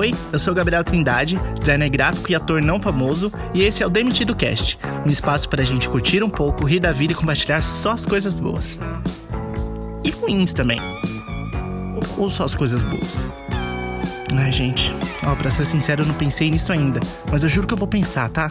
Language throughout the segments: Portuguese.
Oi, eu sou Gabriel Trindade, designer gráfico e ator não famoso, e esse é o Demitido Cast, um espaço para a gente curtir um pouco, rir da vida e compartilhar só as coisas boas. E ruins também. Ou só as coisas boas. Ai, gente, ó, pra ser sincero, eu não pensei nisso ainda, mas eu juro que eu vou pensar, tá?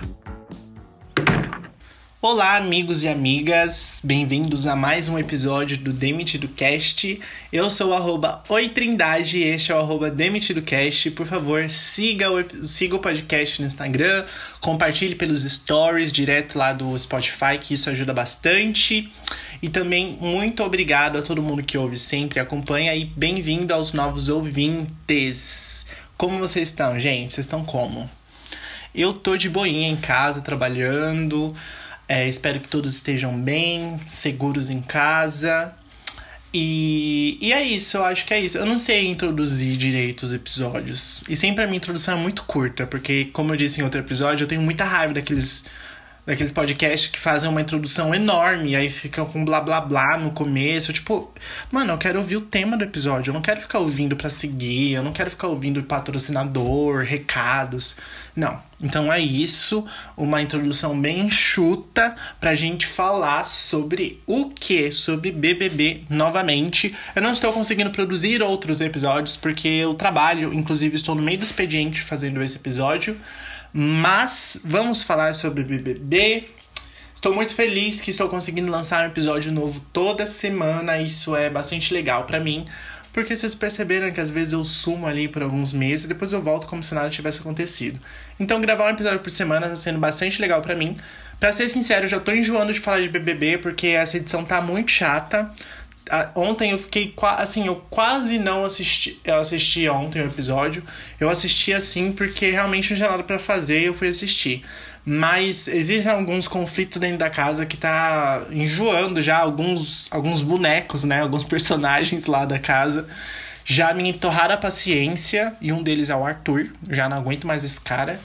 Olá, amigos e amigas, bem-vindos a mais um episódio do Demitido Cast. Eu sou o Oitrindade e este é o Demitido Cast. Por favor, siga o, siga o podcast no Instagram, compartilhe pelos stories direto lá do Spotify, que isso ajuda bastante. E também muito obrigado a todo mundo que ouve sempre, acompanha e bem-vindo aos novos ouvintes. Como vocês estão, gente? Vocês estão como? Eu tô de boinha em casa, trabalhando. É, espero que todos estejam bem, seguros em casa. E, e é isso, eu acho que é isso. Eu não sei introduzir direito os episódios. E sempre a minha introdução é muito curta, porque, como eu disse em outro episódio, eu tenho muita raiva daqueles daqueles podcasts que fazem uma introdução enorme aí ficam com blá blá blá no começo. Tipo, mano, eu quero ouvir o tema do episódio. Eu não quero ficar ouvindo para seguir. Eu não quero ficar ouvindo patrocinador, recados. Não. Então é isso. Uma introdução bem enxuta pra gente falar sobre o que? Sobre BBB novamente. Eu não estou conseguindo produzir outros episódios porque eu trabalho, inclusive estou no meio do expediente fazendo esse episódio. Mas vamos falar sobre BBB. Estou muito feliz que estou conseguindo lançar um episódio novo toda semana. Isso é bastante legal para mim. Porque vocês perceberam que às vezes eu sumo ali por alguns meses e depois eu volto como se nada tivesse acontecido. Então gravar um episódio por semana está sendo bastante legal para mim. Pra ser sincero, eu já tô enjoando de falar de BBB porque essa edição tá muito chata ontem eu fiquei assim, eu quase não assisti, eu assisti ontem o episódio. Eu assisti assim porque realmente não tinha nada para fazer, eu fui assistir. Mas existem alguns conflitos dentro da casa que tá enjoando já alguns alguns bonecos, né, alguns personagens lá da casa. Já me entorraram a paciência e um deles é o Arthur. Já não aguento mais esse cara.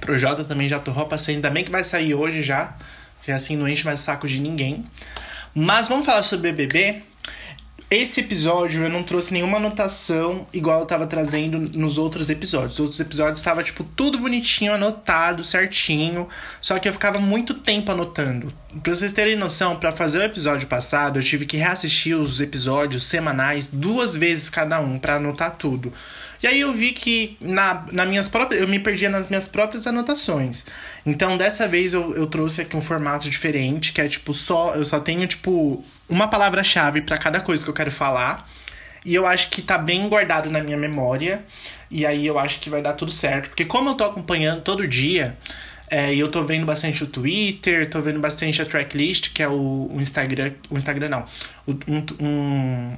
Projota também já torrou a paciência, ainda bem que vai sair hoje já. Que assim não enche mais o saco de ninguém. Mas vamos falar sobre BBB. Esse episódio eu não trouxe nenhuma anotação igual eu tava trazendo nos outros episódios. Os outros episódios estava tipo tudo bonitinho, anotado, certinho, só que eu ficava muito tempo anotando. Pra vocês terem noção, para fazer o episódio passado, eu tive que reassistir os episódios semanais duas vezes cada um para anotar tudo. E aí eu vi que na, na minhas próprias, eu me perdia nas minhas próprias anotações. Então dessa vez eu, eu trouxe aqui um formato diferente, que é tipo só. Eu só tenho, tipo, uma palavra-chave para cada coisa que eu quero falar. E eu acho que tá bem guardado na minha memória. E aí eu acho que vai dar tudo certo. Porque como eu tô acompanhando todo dia, é, e eu tô vendo bastante o Twitter, tô vendo bastante a tracklist, que é o, o Instagram. O Instagram não. um, um,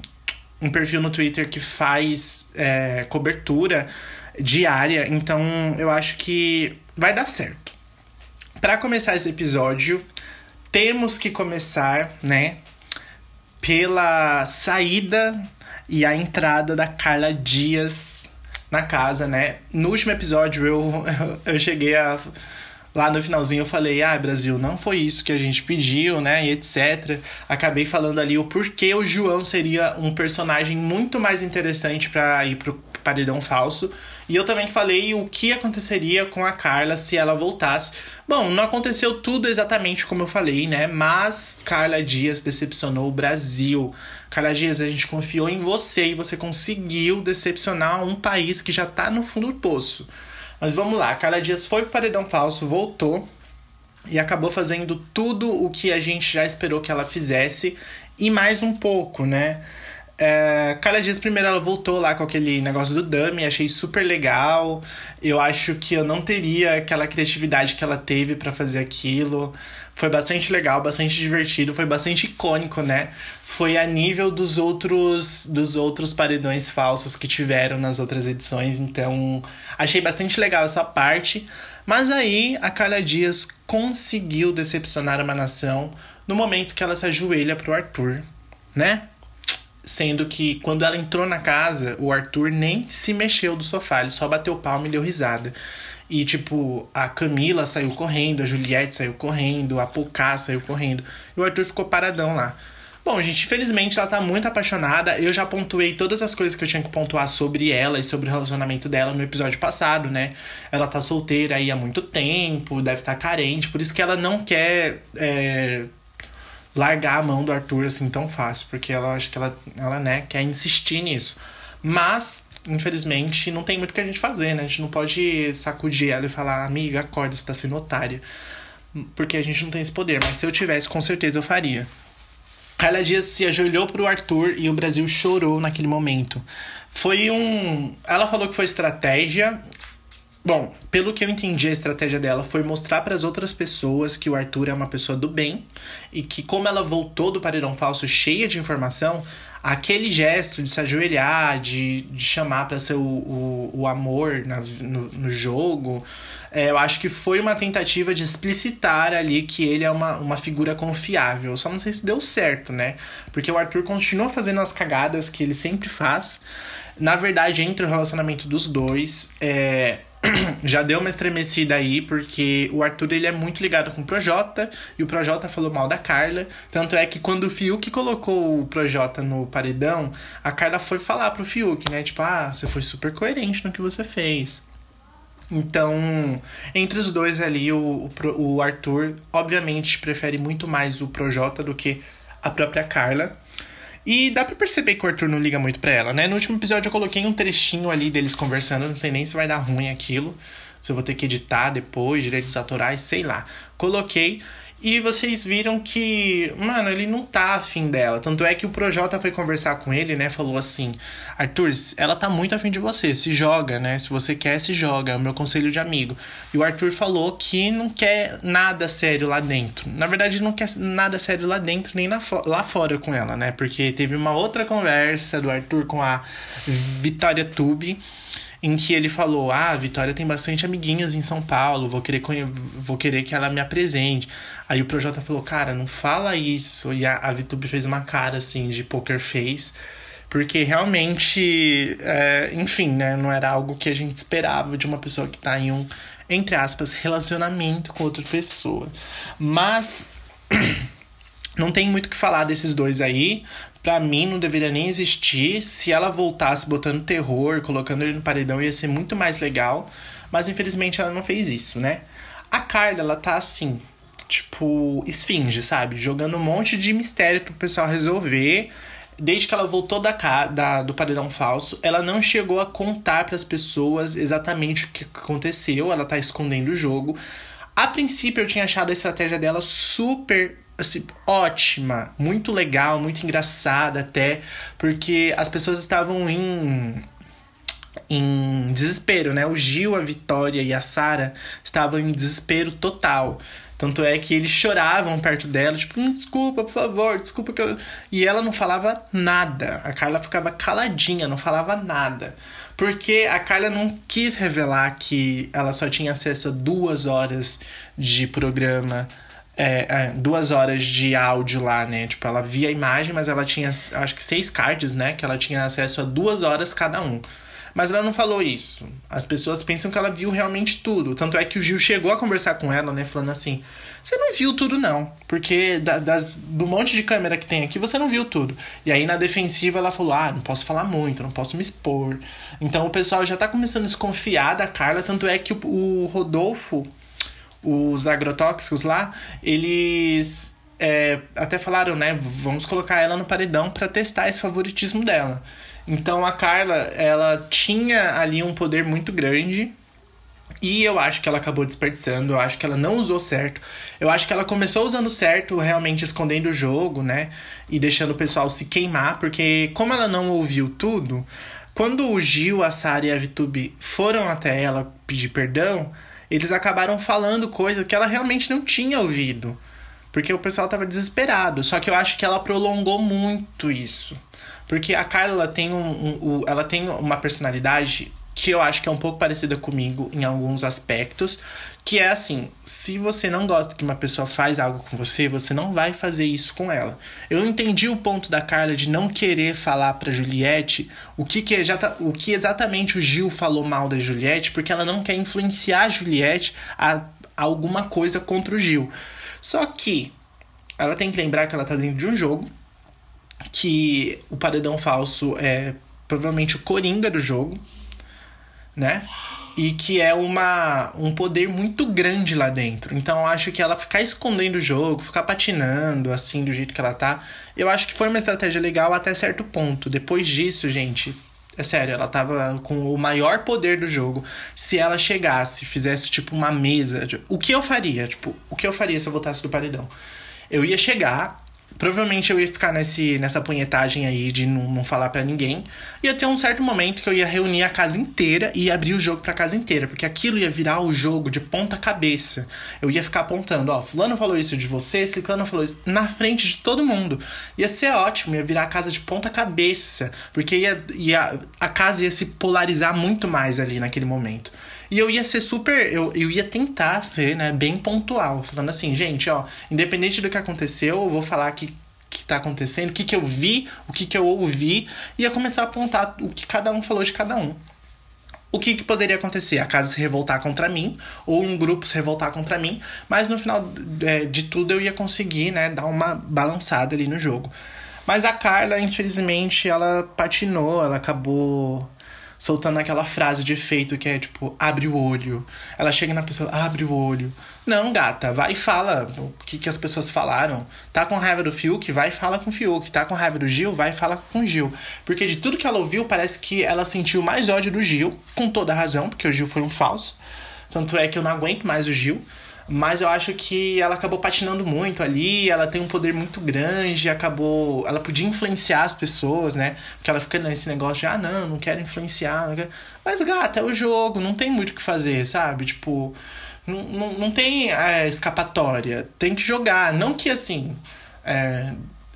um perfil no Twitter que faz é, cobertura diária, então eu acho que vai dar certo. Para começar esse episódio, temos que começar, né, pela saída e a entrada da Carla Dias na casa, né? No último episódio eu, eu cheguei a lá no finalzinho eu falei, ah, Brasil, não foi isso que a gente pediu, né? E etc. Acabei falando ali o porquê o João seria um personagem muito mais interessante para ir pro paredão falso. E eu também falei o que aconteceria com a Carla se ela voltasse. Bom, não aconteceu tudo exatamente como eu falei, né? Mas Carla Dias decepcionou o Brasil. Carla Dias, a gente confiou em você e você conseguiu decepcionar um país que já tá no fundo do poço. Mas vamos lá, Carla Dias foi pro paredão falso, voltou e acabou fazendo tudo o que a gente já esperou que ela fizesse e mais um pouco, né? É, Carla Dias, primeiro, ela voltou lá com aquele negócio do dummy, achei super legal. Eu acho que eu não teria aquela criatividade que ela teve para fazer aquilo. Foi bastante legal, bastante divertido, foi bastante icônico, né? Foi a nível dos outros dos outros paredões falsos que tiveram nas outras edições, então achei bastante legal essa parte. Mas aí a Carla Dias conseguiu decepcionar uma nação no momento que ela se ajoelha pro Arthur, né? Sendo que quando ela entrou na casa, o Arthur nem se mexeu do sofá, ele só bateu palma e deu risada. E, tipo, a Camila saiu correndo, a Juliette saiu correndo, a Pocá saiu correndo. E o Arthur ficou paradão lá. Bom, gente, infelizmente ela tá muito apaixonada. Eu já pontuei todas as coisas que eu tinha que pontuar sobre ela e sobre o relacionamento dela no episódio passado, né? Ela tá solteira aí há muito tempo, deve estar tá carente, por isso que ela não quer é, largar a mão do Arthur assim tão fácil, porque ela acho que ela, ela né, quer insistir nisso. Mas, infelizmente, não tem muito o que a gente fazer, né? A gente não pode sacudir ela e falar, amiga, acorda, você tá sendo otária. Porque a gente não tem esse poder, mas se eu tivesse, com certeza eu faria. Carla Dias se ajoelhou pro Arthur e o Brasil chorou naquele momento. Foi um. Ela falou que foi estratégia. Bom, pelo que eu entendi, a estratégia dela foi mostrar para as outras pessoas que o Arthur é uma pessoa do bem e que, como ela voltou do paredão falso cheia de informação, aquele gesto de se ajoelhar, de, de chamar para ser o, o, o amor na, no, no jogo, é, eu acho que foi uma tentativa de explicitar ali que ele é uma, uma figura confiável. Só não sei se deu certo, né? Porque o Arthur continua fazendo as cagadas que ele sempre faz. Na verdade, entre o relacionamento dos dois, é, já deu uma estremecida aí, porque o Arthur ele é muito ligado com o Projota, e o Projota falou mal da Carla. Tanto é que quando o Fiuk colocou o Projota no paredão, a Carla foi falar pro Fiuk, né? Tipo, ah, você foi super coerente no que você fez. Então, entre os dois ali, o, o Arthur, obviamente, prefere muito mais o Projota do que a própria Carla. E dá pra perceber que o Arthur não liga muito pra ela, né? No último episódio eu coloquei um trechinho ali deles conversando, não sei nem se vai dar ruim aquilo, se eu vou ter que editar depois, direitos autorais, sei lá. Coloquei. E vocês viram que, mano, ele não tá afim dela. Tanto é que o Projota foi conversar com ele, né? Falou assim: Arthur, ela tá muito afim de você, se joga, né? Se você quer, se joga. É o meu conselho de amigo. E o Arthur falou que não quer nada sério lá dentro. Na verdade, não quer nada sério lá dentro, nem lá fora com ela, né? Porque teve uma outra conversa do Arthur com a Vitória Tube em que ele falou: Ah, a Vitória tem bastante amiguinhas em São Paulo, vou querer, vou querer que ela me apresente. Aí o Projota falou: Cara, não fala isso. E a, a Vitube fez uma cara assim de poker face. Porque realmente, é, enfim, né? Não era algo que a gente esperava de uma pessoa que tá em um, entre aspas, relacionamento com outra pessoa. Mas. Não tem muito o que falar desses dois aí para mim não deveria nem existir. Se ela voltasse botando terror, colocando ele no paredão, ia ser muito mais legal. Mas infelizmente ela não fez isso, né? A Carla, ela tá assim, tipo, esfinge, sabe? Jogando um monte de mistério pro pessoal resolver. Desde que ela voltou da, da do paredão falso, ela não chegou a contar para as pessoas exatamente o que aconteceu. Ela tá escondendo o jogo. A princípio eu tinha achado a estratégia dela super assim, ótima, muito legal, muito engraçada até, porque as pessoas estavam em em desespero, né? O Gil, a Vitória e a Sara estavam em desespero total. Tanto é que eles choravam perto dela, tipo, hum, desculpa, por favor, desculpa que eu. E ela não falava nada. A Carla ficava caladinha, não falava nada. Porque a Carla não quis revelar que ela só tinha acesso a duas horas de programa é, é, duas horas de áudio lá, né? Tipo, ela via a imagem, mas ela tinha, acho que seis cards, né? Que ela tinha acesso a duas horas cada um. Mas ela não falou isso. As pessoas pensam que ela viu realmente tudo. Tanto é que o Gil chegou a conversar com ela, né? Falando assim: Você não viu tudo, não. Porque da, das, do monte de câmera que tem aqui, você não viu tudo. E aí na defensiva ela falou: Ah, não posso falar muito, não posso me expor. Então o pessoal já tá começando a desconfiar da Carla. Tanto é que o, o Rodolfo os agrotóxicos lá, eles é, até falaram, né? Vamos colocar ela no paredão para testar esse favoritismo dela. Então a Carla, ela tinha ali um poder muito grande. E eu acho que ela acabou desperdiçando, eu acho que ela não usou certo. Eu acho que ela começou usando certo, realmente escondendo o jogo, né? E deixando o pessoal se queimar, porque como ela não ouviu tudo, quando o Gil, a Sara e a Vitube foram até ela pedir perdão, eles acabaram falando coisa que ela realmente não tinha ouvido. Porque o pessoal tava desesperado. Só que eu acho que ela prolongou muito isso. Porque a Carla tem, um, um, um, ela tem uma personalidade que eu acho que é um pouco parecida comigo em alguns aspectos, que é assim, se você não gosta que uma pessoa faz algo com você, você não vai fazer isso com ela. Eu entendi o ponto da Carla de não querer falar para Juliette o que que, já tá, o que exatamente o Gil falou mal da Juliette, porque ela não quer influenciar a Juliette a, a alguma coisa contra o Gil. Só que ela tem que lembrar que ela tá dentro de um jogo que o paredão falso é provavelmente o coringa do jogo, né? E que é uma, um poder muito grande lá dentro. Então eu acho que ela ficar escondendo o jogo, ficar patinando assim do jeito que ela tá, eu acho que foi uma estratégia legal até certo ponto. Depois disso, gente, é sério, ela tava com o maior poder do jogo. Se ela chegasse, fizesse tipo uma mesa, o que eu faria? Tipo, o que eu faria se eu voltasse do paredão? Eu ia chegar, Provavelmente eu ia ficar nesse, nessa punhetagem aí de não, não falar para ninguém. Ia ter um certo momento que eu ia reunir a casa inteira e abrir o jogo pra casa inteira. Porque aquilo ia virar o jogo de ponta cabeça. Eu ia ficar apontando, ó, fulano falou isso de você, ciclano falou isso. Na frente de todo mundo. Ia ser ótimo, ia virar a casa de ponta cabeça. Porque ia, ia, a casa ia se polarizar muito mais ali naquele momento. E eu ia ser super. Eu, eu ia tentar ser, né, bem pontual. Falando assim, gente, ó, independente do que aconteceu, eu vou falar aqui que tá acontecendo, o que, que eu vi, o que, que eu ouvi, e ia começar a apontar o que cada um falou de cada um. O que, que poderia acontecer? A casa se revoltar contra mim, ou um grupo se revoltar contra mim, mas no final é, de tudo eu ia conseguir, né, dar uma balançada ali no jogo. Mas a Carla, infelizmente, ela patinou, ela acabou soltando aquela frase de efeito que é tipo, abre o olho. Ela chega na pessoa, abre o olho. Não, gata, vai e fala o que, que as pessoas falaram. Tá com raiva do Fiuk? Vai e fala com o Fiuk. Tá com raiva do Gil? Vai e fala com o Gil. Porque de tudo que ela ouviu, parece que ela sentiu mais ódio do Gil, com toda razão, porque o Gil foi um falso. Tanto é que eu não aguento mais o Gil. Mas eu acho que ela acabou patinando muito ali, ela tem um poder muito grande, acabou. Ela podia influenciar as pessoas, né? Porque ela fica nesse negócio de, ah, não, não quero influenciar. Não quero... Mas, gata, é o jogo, não tem muito o que fazer, sabe? Tipo, não, não, não tem é, escapatória. Tem que jogar. Não que assim. É,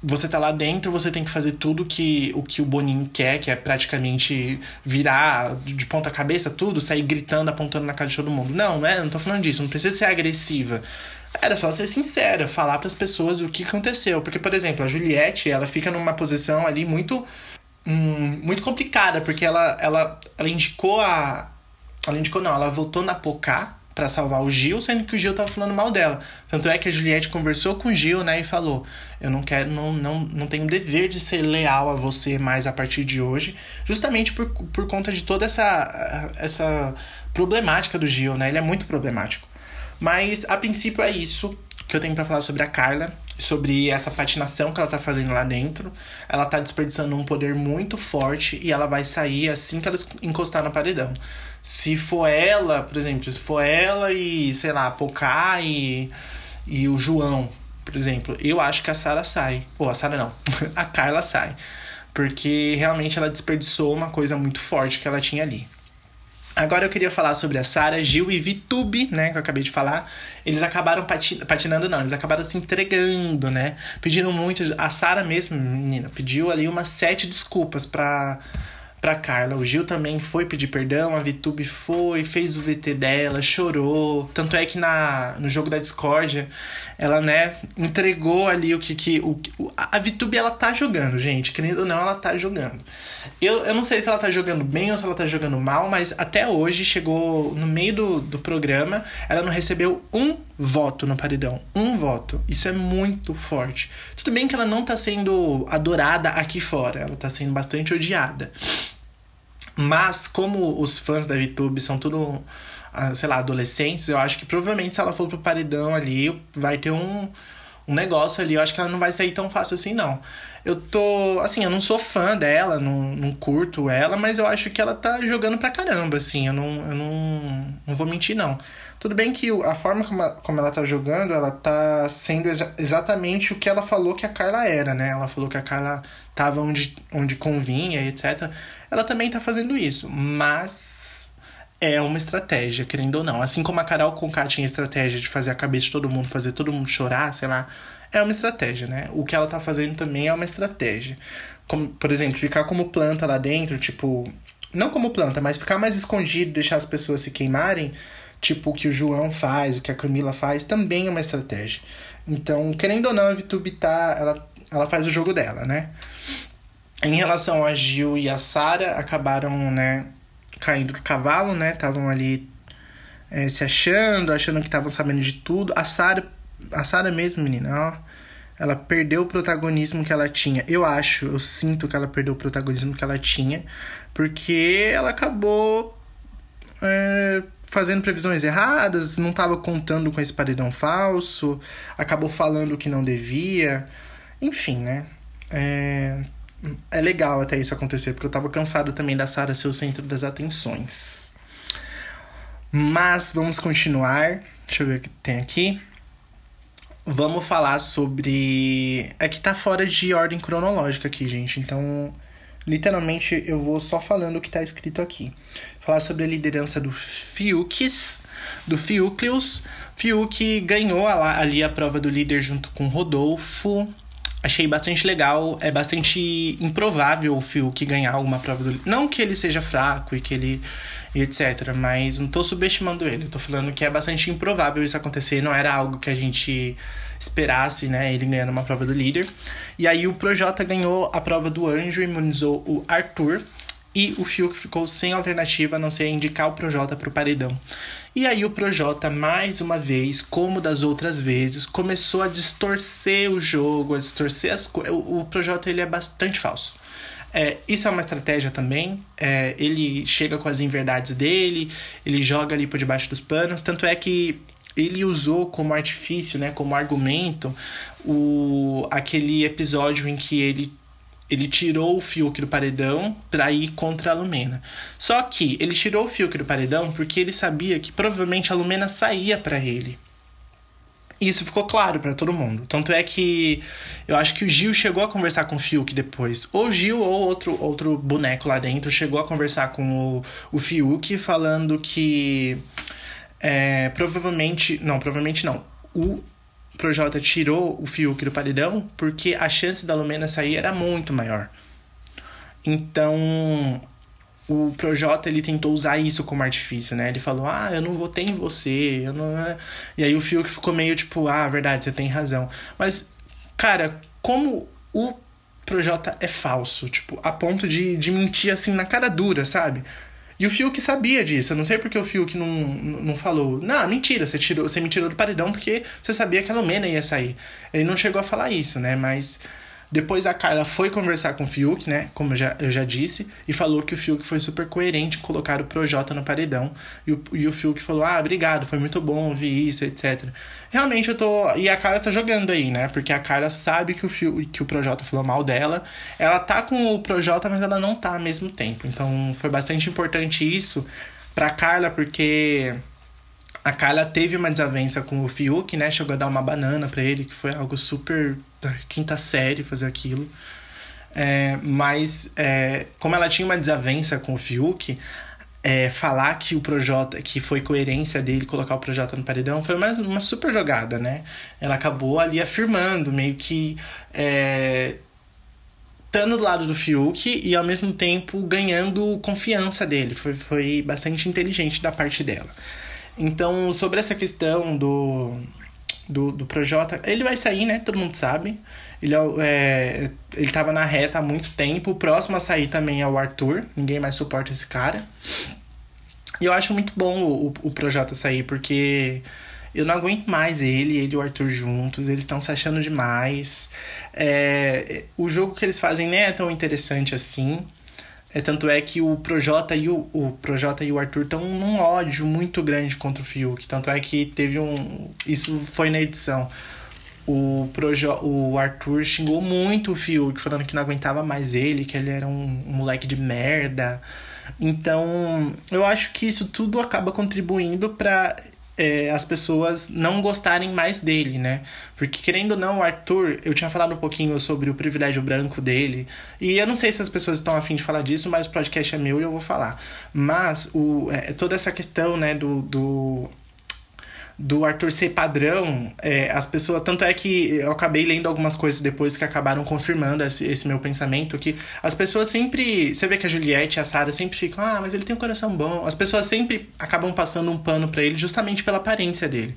você tá lá dentro, você tem que fazer tudo que o que o Boninho quer, que é praticamente virar de ponta cabeça tudo, sair gritando, apontando na cara de todo mundo. Não, não é, não tô falando disso, não precisa ser agressiva. Era só ser sincera, falar para as pessoas o que aconteceu, porque por exemplo, a Juliette, ela fica numa posição ali muito hum, muito complicada, porque ela ela ela indicou a ela indicou não, ela voltou na Pocá para salvar o Gil, sendo que o Gil tava falando mal dela. Tanto é que a Juliette conversou com o Gil, né, e falou: "Eu não quero, não, não, não tenho dever de ser leal a você mais a partir de hoje, justamente por, por conta de toda essa essa problemática do Gil, né? Ele é muito problemático. Mas a princípio é isso que eu tenho para falar sobre a Carla, sobre essa patinação que ela tá fazendo lá dentro. Ela tá desperdiçando um poder muito forte e ela vai sair assim que ela encostar no paredão. Se for ela, por exemplo, se for ela e, sei lá, a Pocá e, e o João, por exemplo, eu acho que a Sara sai. Ou a Sara não, a Carla sai. Porque realmente ela desperdiçou uma coisa muito forte que ela tinha ali. Agora eu queria falar sobre a Sara, Gil e Vitube, né, que eu acabei de falar. Eles acabaram patinando, não, eles acabaram se entregando, né? Pediram muito. A Sara mesmo, menina, pediu ali umas sete desculpas pra pra Carla. O Gil também foi pedir perdão, a Vitube foi, fez o VT dela, chorou. Tanto é que na, no jogo da discórdia, ela, né, entregou ali o que. que o, a Vitube ela tá jogando, gente. Querendo ou não, ela tá jogando. Eu, eu não sei se ela tá jogando bem ou se ela tá jogando mal, mas até hoje chegou no meio do, do programa, ela não recebeu um voto no paredão. Um voto. Isso é muito forte. Tudo bem que ela não tá sendo adorada aqui fora, ela tá sendo bastante odiada. Mas, como os fãs da VTube são tudo, ah, sei lá, adolescentes, eu acho que provavelmente se ela for pro paredão ali, vai ter um, um negócio ali. Eu acho que ela não vai sair tão fácil assim, não. Eu tô. Assim, eu não sou fã dela, não, não curto ela, mas eu acho que ela tá jogando pra caramba, assim. Eu não, eu não, não vou mentir, não. Tudo bem que a forma como, como ela tá jogando, ela tá sendo exa exatamente o que ela falou que a Carla era, né? Ela falou que a Carla tava onde, onde convinha, etc. Ela também tá fazendo isso, mas é uma estratégia, querendo ou não. Assim como a Carol Conká tinha estratégia de fazer a cabeça de todo mundo, fazer todo mundo chorar, sei lá, é uma estratégia, né? O que ela tá fazendo também é uma estratégia. Como, por exemplo, ficar como planta lá dentro, tipo. Não como planta, mas ficar mais escondido, deixar as pessoas se queimarem, tipo o que o João faz, o que a Camila faz, também é uma estratégia. Então, querendo ou não, a VTube tá. Ela ela faz o jogo dela, né? Em relação a Gil e a Sara, acabaram, né, caindo do cavalo, né? Estavam ali é, se achando, achando que estavam sabendo de tudo. A Sara, a Sara mesmo, menina, ó, Ela perdeu o protagonismo que ela tinha. Eu acho, eu sinto que ela perdeu o protagonismo que ela tinha, porque ela acabou é, fazendo previsões erradas, não estava contando com esse paredão falso, acabou falando o que não devia. Enfim, né? É, é legal até isso acontecer, porque eu tava cansado também da Sarah ser o centro das atenções. Mas vamos continuar. Deixa eu ver o que tem aqui. Vamos falar sobre. É que tá fora de ordem cronológica aqui, gente. Então, literalmente, eu vou só falando o que tá escrito aqui. Falar sobre a liderança do Fiukes, do Fiucleus. Fiuk ganhou ali a prova do líder junto com Rodolfo achei bastante legal. É bastante improvável o Fiuk ganhar alguma prova do Não que ele seja fraco e que ele. E etc. Mas não tô subestimando ele. tô falando que é bastante improvável isso acontecer. Não era algo que a gente esperasse, né? Ele ganhando uma prova do líder. E aí o Projota ganhou a prova do anjo, imunizou o Arthur. E o Fiuk ficou sem alternativa a não ser indicar o Projota pro paredão. E aí o Projota, mais uma vez, como das outras vezes, começou a distorcer o jogo, a distorcer as coisas. O Projota ele é bastante falso. É, isso é uma estratégia também. É, ele chega com as inverdades dele, ele joga ali por debaixo dos panos. Tanto é que ele usou como artifício, né, como argumento, o, aquele episódio em que ele ele tirou o Fiuk do paredão para ir contra a Lumena. Só que ele tirou o Fiuk do paredão porque ele sabia que provavelmente a Lumena saía para ele. Isso ficou claro para todo mundo. Tanto é que eu acho que o Gil chegou a conversar com o Fiuk depois. Ou Gil ou outro, outro boneco lá dentro chegou a conversar com o, o Fiuk falando que é, provavelmente. Não, provavelmente não. O Projota tirou o Fiuk do paredão porque a chance da Lumena sair era muito maior. Então, o Projota ele tentou usar isso como artifício, né? Ele falou: "Ah, eu não votei em você". Eu não... É. E aí o Fiuk ficou meio tipo: "Ah, verdade, você tem razão". Mas cara, como o Projota é falso, tipo, a ponto de, de mentir assim na cara dura, sabe? E o Fiuk sabia disso. Eu não sei porque o Fiuk não, não falou. Não, mentira, você, tirou, você me tirou do paredão porque você sabia que a Lumena ia sair. Ele não chegou a falar isso, né? Mas depois a Carla foi conversar com o Fiuk, né? Como eu já, eu já disse, e falou que o Fiuk foi super coerente em colocar o Projota no paredão. E o, e o Fiuk falou: Ah, obrigado, foi muito bom ouvir isso, etc. Realmente eu tô. E a Carla tá jogando aí, né? Porque a Carla sabe que o, Fiuk, que o Projota falou mal dela. Ela tá com o Projota, mas ela não tá ao mesmo tempo. Então foi bastante importante isso pra Carla, porque. A Carla teve uma desavença com o Fiuk, né? Chegou a dar uma banana para ele, que foi algo super da quinta série fazer aquilo. É, mas, é, como ela tinha uma desavença com o Fiuk, é, falar que o Projota, que foi coerência dele colocar o Projota no paredão, foi uma, uma super jogada, né? Ela acabou ali afirmando, meio que. É, estando do lado do Fiuk e ao mesmo tempo ganhando confiança dele. Foi, foi bastante inteligente da parte dela. Então, sobre essa questão do do, do Projota. Ele vai sair, né? Todo mundo sabe. Ele, é, é, ele tava na reta há muito tempo. O próximo a sair também é o Arthur. Ninguém mais suporta esse cara. E eu acho muito bom o, o, o Projota sair, porque eu não aguento mais ele, ele e o Arthur juntos. Eles estão se achando demais. É, o jogo que eles fazem nem é tão interessante assim. É, tanto é que o Projota e o, o Projota e o Arthur estão num ódio muito grande contra o Fiuk. Tanto é que teve um. Isso foi na edição. O, Projo, o Arthur xingou muito o Fiuk, falando que não aguentava mais ele, que ele era um, um moleque de merda. Então, eu acho que isso tudo acaba contribuindo para é, as pessoas não gostarem mais dele, né? Porque, querendo ou não, o Arthur, eu tinha falado um pouquinho sobre o privilégio branco dele, e eu não sei se as pessoas estão afim de falar disso, mas o podcast é meu e eu vou falar. Mas o, é, toda essa questão, né, do, do do Arthur ser padrão, é, as pessoas. Tanto é que eu acabei lendo algumas coisas depois que acabaram confirmando esse, esse meu pensamento, que as pessoas sempre. Você vê que a Juliette e a Sarah sempre ficam, ah, mas ele tem um coração bom. As pessoas sempre acabam passando um pano para ele justamente pela aparência dele.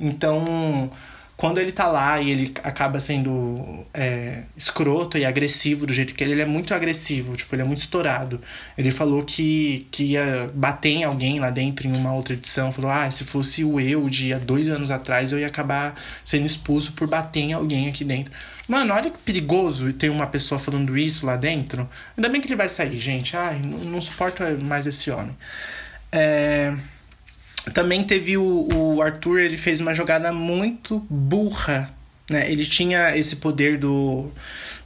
Então. Quando ele tá lá e ele acaba sendo é, escroto e agressivo do jeito que ele, ele é muito agressivo, tipo, ele é muito estourado. Ele falou que, que ia bater em alguém lá dentro em uma outra edição. Falou, ah, se fosse o eu de há dois anos atrás, eu ia acabar sendo expulso por bater em alguém aqui dentro. Mano, olha que perigoso ter uma pessoa falando isso lá dentro. Ainda bem que ele vai sair, gente. Ai, não, não suporto mais esse homem. É... Também teve o, o Arthur, ele fez uma jogada muito burra. Né? Ele tinha esse poder do,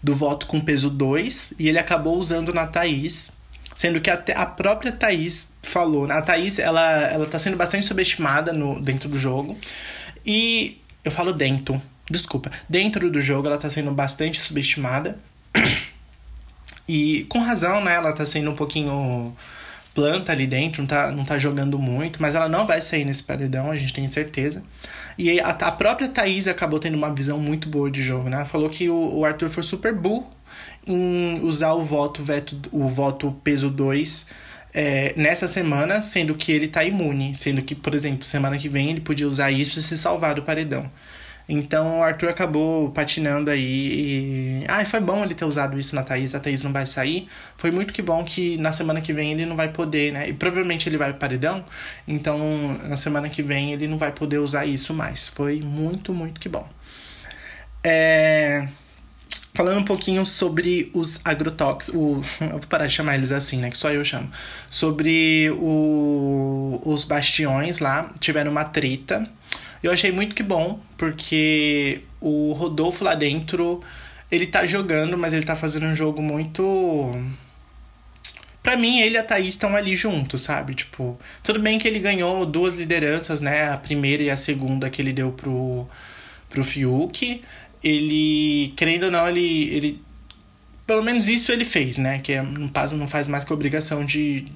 do voto com peso 2 e ele acabou usando na Thaís. Sendo que até a própria Thaís falou. A Thaís, ela, ela tá sendo bastante subestimada no, dentro do jogo. E eu falo dentro, desculpa. Dentro do jogo ela tá sendo bastante subestimada. E com razão, né? Ela tá sendo um pouquinho planta ali dentro, não tá, não tá jogando muito, mas ela não vai sair nesse paredão, a gente tem certeza. E a, a própria Thaís acabou tendo uma visão muito boa de jogo, né? Falou que o, o Arthur foi super burro em usar o voto, veto, o voto peso 2 é, nessa semana, sendo que ele tá imune. Sendo que, por exemplo, semana que vem ele podia usar isso e se salvar do paredão. Então o Arthur acabou patinando aí. E... Ah, foi bom ele ter usado isso na Thaís. A Thaís não vai sair. Foi muito que bom que na semana que vem ele não vai poder, né? E provavelmente ele vai pro paredão. Então na semana que vem ele não vai poder usar isso mais. Foi muito, muito que bom. É... Falando um pouquinho sobre os agrotóxicos, o... eu vou parar de chamar eles assim, né? Que só eu chamo. Sobre o... os bastiões lá, tiveram uma treta eu achei muito que bom, porque o Rodolfo lá dentro, ele tá jogando, mas ele tá fazendo um jogo muito. Pra mim, ele e a Thaís estão ali juntos, sabe? Tipo, tudo bem que ele ganhou duas lideranças, né? A primeira e a segunda que ele deu pro, pro Fiuk. Ele, querendo ou não, ele, ele. Pelo menos isso ele fez, né? Que no caso não faz mais que obrigação de,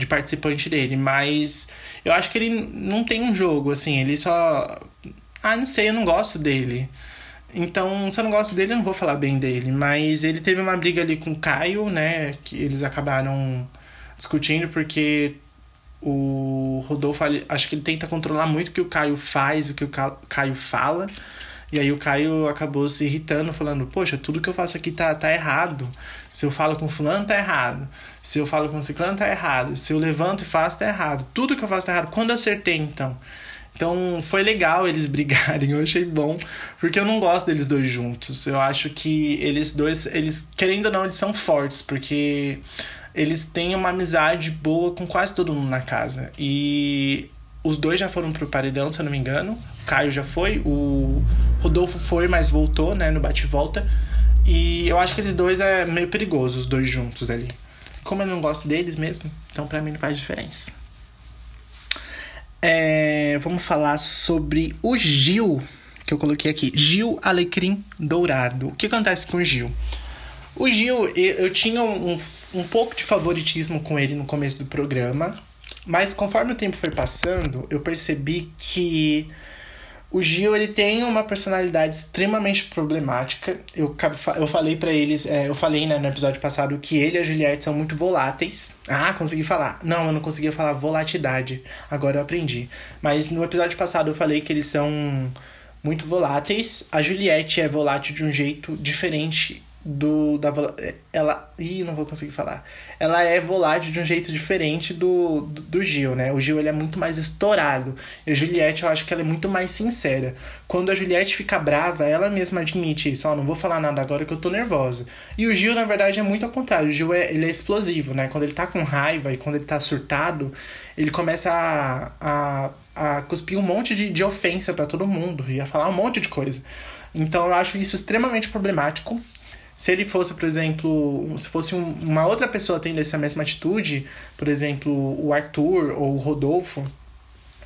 de participante dele, mas eu acho que ele não tem um jogo, assim, ele só. Ah, não sei, eu não gosto dele. Então, se eu não gosto dele, eu não vou falar bem dele. Mas ele teve uma briga ali com o Caio, né? Que eles acabaram discutindo porque o Rodolfo, acho que ele tenta controlar muito o que o Caio faz, o que o Caio fala. E aí o Caio acabou se irritando, falando: Poxa, tudo que eu faço aqui tá, tá errado. Se eu falo com fulano, tá errado. Se eu falo com ciclano, tá errado. Se eu levanto e faço, tá errado. Tudo que eu faço tá errado. Quando eu acertei, então? Então foi legal eles brigarem, eu achei bom, porque eu não gosto deles dois juntos. Eu acho que eles dois, eles querendo ou não, eles são fortes, porque eles têm uma amizade boa com quase todo mundo na casa. E os dois já foram pro paredão, se eu não me engano. O Caio já foi, o Rodolfo foi, mas voltou, né, no bate-volta. E eu acho que eles dois é meio perigoso, os dois juntos ali. Como eu não gosto deles mesmo, então pra mim não faz diferença. É, vamos falar sobre o Gil, que eu coloquei aqui. Gil Alecrim Dourado. O que acontece com o Gil? O Gil, eu tinha um, um pouco de favoritismo com ele no começo do programa, mas conforme o tempo foi passando, eu percebi que o Gil, ele tem uma personalidade extremamente problemática. Eu, eu falei para eles, é, eu falei né, no episódio passado que ele e a Juliette são muito voláteis. Ah, consegui falar. Não, eu não conseguia falar volatilidade. Agora eu aprendi. Mas no episódio passado eu falei que eles são muito voláteis. A Juliette é volátil de um jeito diferente do da ela ih, não vou conseguir falar. Ela é volátil de um jeito diferente do, do, do, Gil né? O Gil ele é muito mais estourado. E a Juliette eu acho que ela é muito mais sincera. Quando a Juliette fica brava ela mesma admite isso. Ó oh, não vou falar nada agora que eu tô nervosa. E o Gil na verdade é muito ao contrário. O Gil é, ele é explosivo né? Quando ele tá com raiva e quando ele tá surtado ele começa a, a, a cuspir um monte de, de ofensa para todo mundo e a falar um monte de coisa. Então eu acho isso extremamente problemático se ele fosse, por exemplo, se fosse um, uma outra pessoa tendo essa mesma atitude, por exemplo, o Arthur ou o Rodolfo,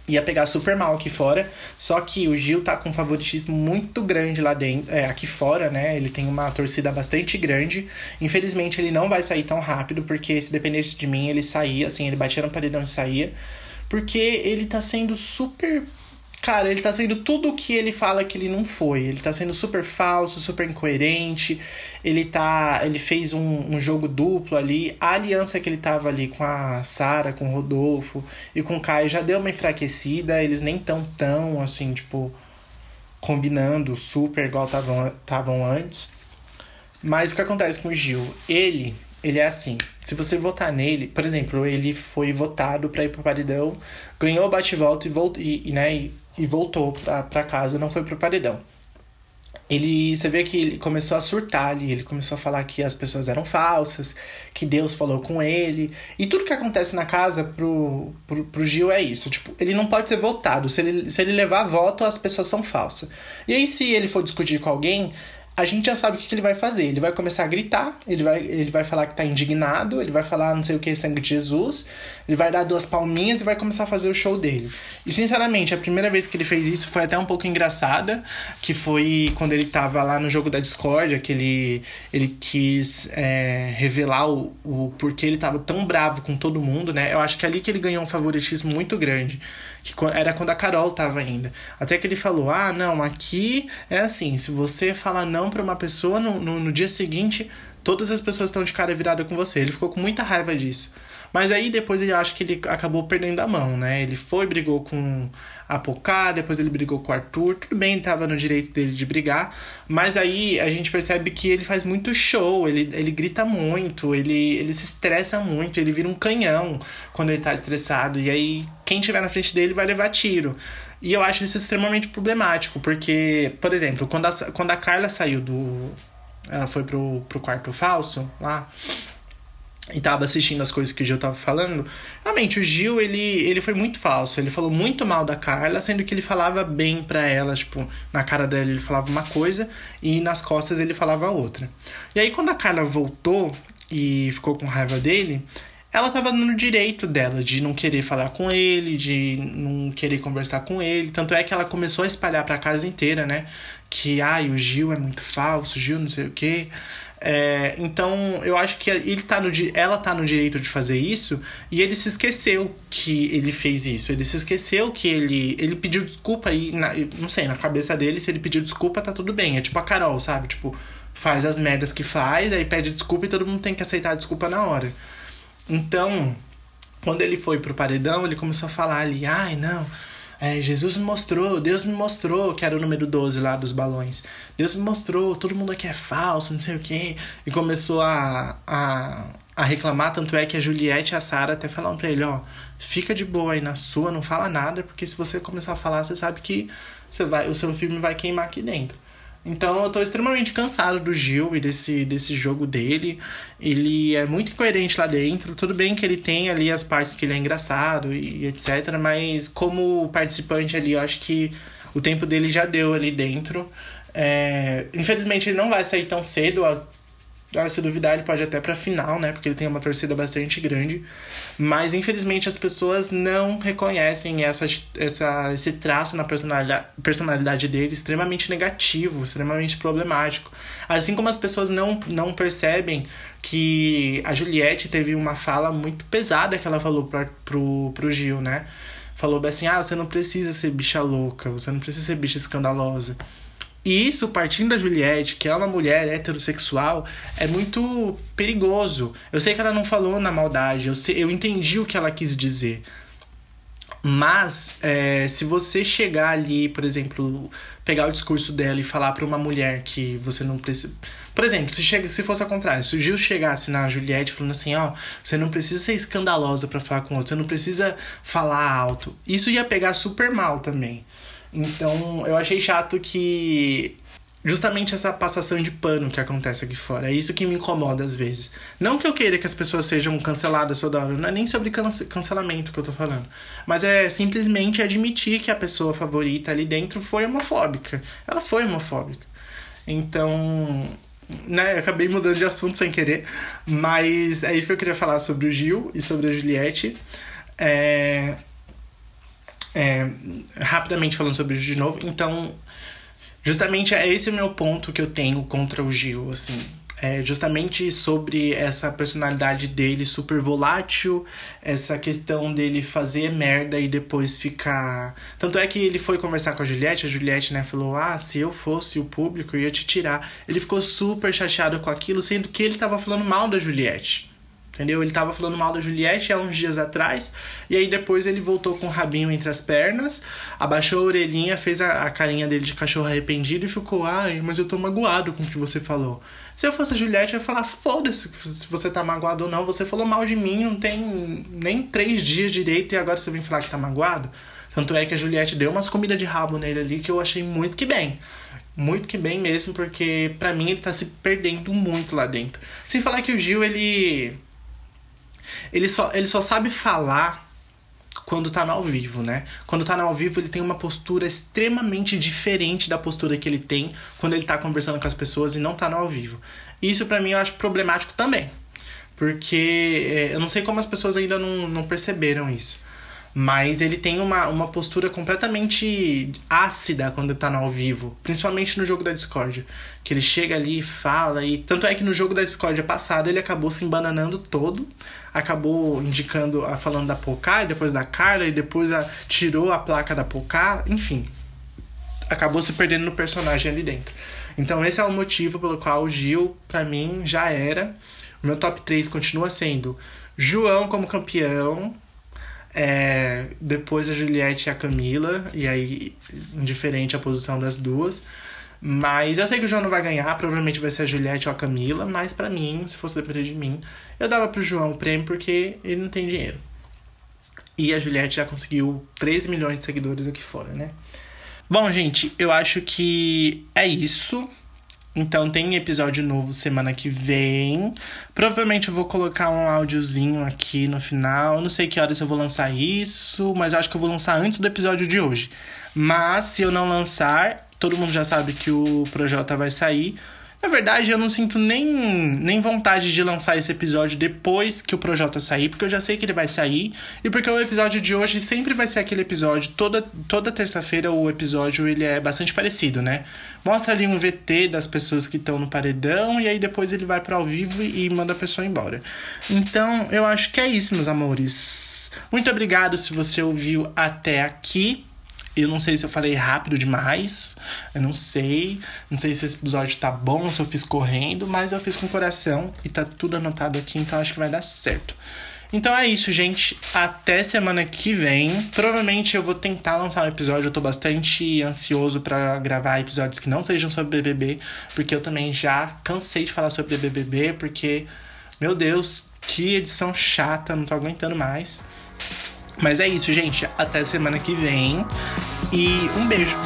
ia pegar super mal aqui fora. Só que o Gil tá com um favoritismo muito grande lá dentro, é, aqui fora, né? Ele tem uma torcida bastante grande. Infelizmente, ele não vai sair tão rápido, porque se dependesse de mim, ele saía, assim, ele batia no paredão e saía. Porque ele tá sendo super Cara, ele tá sendo tudo o que ele fala que ele não foi. Ele tá sendo super falso, super incoerente. Ele tá. Ele fez um, um jogo duplo ali. A aliança que ele tava ali com a Sara, com o Rodolfo e com o Caio já deu uma enfraquecida. Eles nem tão tão assim, tipo combinando super igual estavam antes. Mas o que acontece com o Gil? Ele, ele é assim. Se você votar nele, por exemplo, ele foi votado para ir pro paredão, ganhou o bate-volta e, volt, e, né, e, e voltou para casa, não foi pro paredão ele você vê que ele começou a surtar ali, ele começou a falar que as pessoas eram falsas, que Deus falou com ele. E tudo que acontece na casa pro, pro, pro Gil é isso. Tipo, ele não pode ser votado. Se ele, se ele levar voto, as pessoas são falsas. E aí, se ele for discutir com alguém, a gente já sabe o que, que, ele vai fazer. Ele vai começar a gritar, ele vai, ele vai falar que tá indignado, ele vai falar não sei o que, sangue de Jesus, ele vai dar duas palminhas e vai começar a fazer o show dele. E sinceramente, a primeira vez que ele fez isso foi até um pouco engraçada, que foi quando ele tava lá no jogo da discórdia, que ele, ele quis é, revelar o, o porquê ele tava tão bravo com todo mundo, né? Eu acho que é ali que ele ganhou um favoritismo muito grande que era quando a Carol tava ainda. Até que ele falou: ah, não, aqui é assim, se você falar não pra uma pessoa, no, no, no dia seguinte, todas as pessoas estão de cara virada com você. Ele ficou com muita raiva disso. Mas aí depois ele acha que ele acabou perdendo a mão, né? Ele foi, brigou com a Pocá, depois ele brigou com o Arthur. Tudo bem, tava no direito dele de brigar. Mas aí a gente percebe que ele faz muito show, ele, ele grita muito, ele, ele se estressa muito, ele vira um canhão quando ele tá estressado. E aí quem tiver na frente dele vai levar tiro. E eu acho isso extremamente problemático, porque, por exemplo, quando a, quando a Carla saiu do. Ela foi pro, pro quarto falso lá e tava assistindo as coisas que o Gil tava falando, realmente o Gil, ele, ele foi muito falso. Ele falou muito mal da Carla, sendo que ele falava bem pra ela, tipo, na cara dela ele falava uma coisa e nas costas ele falava outra. E aí quando a Carla voltou e ficou com raiva dele, ela tava no direito dela de não querer falar com ele, de não querer conversar com ele. Tanto é que ela começou a espalhar pra casa inteira, né? Que, ai, o Gil é muito falso, o Gil não sei o quê. É, então, eu acho que ele tá no, ela tá no direito de fazer isso e ele se esqueceu que ele fez isso. Ele se esqueceu que ele, ele pediu desculpa e, na, não sei, na cabeça dele, se ele pediu desculpa, tá tudo bem. É tipo a Carol, sabe? Tipo, faz as merdas que faz, aí pede desculpa e todo mundo tem que aceitar a desculpa na hora. Então, quando ele foi pro paredão, ele começou a falar ali, ai, não é, Jesus me mostrou, Deus me mostrou, que era o número 12 lá dos balões. Deus me mostrou, todo mundo aqui é falso, não sei o quê. E começou a, a, a reclamar, tanto é que a Juliette e a Sara até falaram pra ele, ó, fica de boa aí na sua, não fala nada, porque se você começar a falar, você sabe que você vai, o seu filme vai queimar aqui dentro. Então eu tô extremamente cansado do Gil e desse, desse jogo dele. Ele é muito incoerente lá dentro. Tudo bem que ele tem ali as partes que ele é engraçado e etc. Mas como participante ali, eu acho que o tempo dele já deu ali dentro. É... Infelizmente ele não vai sair tão cedo. Se duvidar, ele pode até pra final, né? Porque ele tem uma torcida bastante grande. Mas infelizmente as pessoas não reconhecem essa, essa, esse traço na personalidade, personalidade dele extremamente negativo, extremamente problemático. Assim como as pessoas não, não percebem que a Juliette teve uma fala muito pesada que ela falou pra, pro, pro Gil, né? Falou assim: ah, você não precisa ser bicha louca, você não precisa ser bicha escandalosa. E isso, partindo da Juliette, que é uma mulher heterossexual, é muito perigoso. Eu sei que ela não falou na maldade, eu, sei, eu entendi o que ela quis dizer. Mas, é, se você chegar ali, por exemplo, pegar o discurso dela e falar para uma mulher que você não precisa. Por exemplo, se, chega, se fosse ao contrário, se o Gil chegasse na Juliette falando assim: ó, você não precisa ser escandalosa para falar com outro, você não precisa falar alto. Isso ia pegar super mal também. Então, eu achei chato que justamente essa passação de pano que acontece aqui fora. É isso que me incomoda às vezes. Não que eu queira que as pessoas sejam canceladas toda hora, não é nem sobre cancelamento que eu tô falando. Mas é simplesmente admitir que a pessoa favorita ali dentro foi homofóbica. Ela foi homofóbica. Então, né, acabei mudando de assunto sem querer, mas é isso que eu queria falar sobre o Gil e sobre a Juliette. É, é, rapidamente falando sobre o Gil de novo, então, justamente é esse o meu ponto que eu tenho contra o Gil, assim. É justamente sobre essa personalidade dele super volátil, essa questão dele fazer merda e depois ficar. Tanto é que ele foi conversar com a Juliette, a Juliette, né, falou: Ah, se eu fosse o público, eu ia te tirar. Ele ficou super chateado com aquilo, sendo que ele tava falando mal da Juliette. Entendeu? Ele tava falando mal da Juliette há uns dias atrás, e aí depois ele voltou com o rabinho entre as pernas, abaixou a orelhinha, fez a, a carinha dele de cachorro arrependido e ficou, ai, mas eu tô magoado com o que você falou. Se eu fosse a Juliette, eu ia falar, foda-se se você tá magoado ou não, você falou mal de mim, não tem nem três dias direito e agora você vem falar que tá magoado. Tanto é que a Juliette deu umas comidas de rabo nele ali que eu achei muito que bem. Muito que bem mesmo, porque para mim ele tá se perdendo muito lá dentro. Sem falar que o Gil, ele ele só, ele só sabe falar quando tá no ao vivo, né? Quando tá no ao vivo, ele tem uma postura extremamente diferente da postura que ele tem quando ele tá conversando com as pessoas e não tá no ao vivo. Isso para mim eu acho problemático também. Porque é, eu não sei como as pessoas ainda não, não perceberam isso. Mas ele tem uma, uma postura completamente ácida quando tá no ao vivo. Principalmente no jogo da Discord. Que ele chega ali e fala. E tanto é que no jogo da Discord passado ele acabou se embananando todo. Acabou indicando, falando da Pocá depois da Carla. E depois a, tirou a placa da Pocá. Enfim. Acabou se perdendo no personagem ali dentro. Então esse é o motivo pelo qual o Gil, para mim, já era. O meu top 3 continua sendo João como campeão, é, depois a Juliette e a Camila, e aí indiferente a posição das duas. Mas eu sei que o João não vai ganhar, provavelmente vai ser a Juliette ou a Camila, mas para mim, se fosse depender de mim, eu dava pro João o prêmio porque ele não tem dinheiro. E a Juliette já conseguiu 13 milhões de seguidores aqui fora, né? Bom, gente, eu acho que é isso. Então tem episódio novo semana que vem. Provavelmente eu vou colocar um áudiozinho aqui no final. Não sei que horas eu vou lançar isso, mas acho que eu vou lançar antes do episódio de hoje. Mas se eu não lançar, todo mundo já sabe que o Projota vai sair. Na verdade, eu não sinto nem, nem vontade de lançar esse episódio depois que o Projota sair, porque eu já sei que ele vai sair, e porque o episódio de hoje sempre vai ser aquele episódio, toda, toda terça-feira o episódio ele é bastante parecido, né? Mostra ali um VT das pessoas que estão no paredão, e aí depois ele vai para ao vivo e manda a pessoa embora. Então, eu acho que é isso, meus amores. Muito obrigado se você ouviu até aqui. Eu não sei se eu falei rápido demais. Eu não sei. Não sei se esse episódio tá bom, se eu fiz correndo, mas eu fiz com coração e tá tudo anotado aqui, então acho que vai dar certo. Então é isso, gente. Até semana que vem. Provavelmente eu vou tentar lançar um episódio. Eu tô bastante ansioso para gravar episódios que não sejam sobre BBB, porque eu também já cansei de falar sobre BBB, porque, meu Deus, que edição chata, não tô aguentando mais. Mas é isso, gente. Até semana que vem. E um beijo.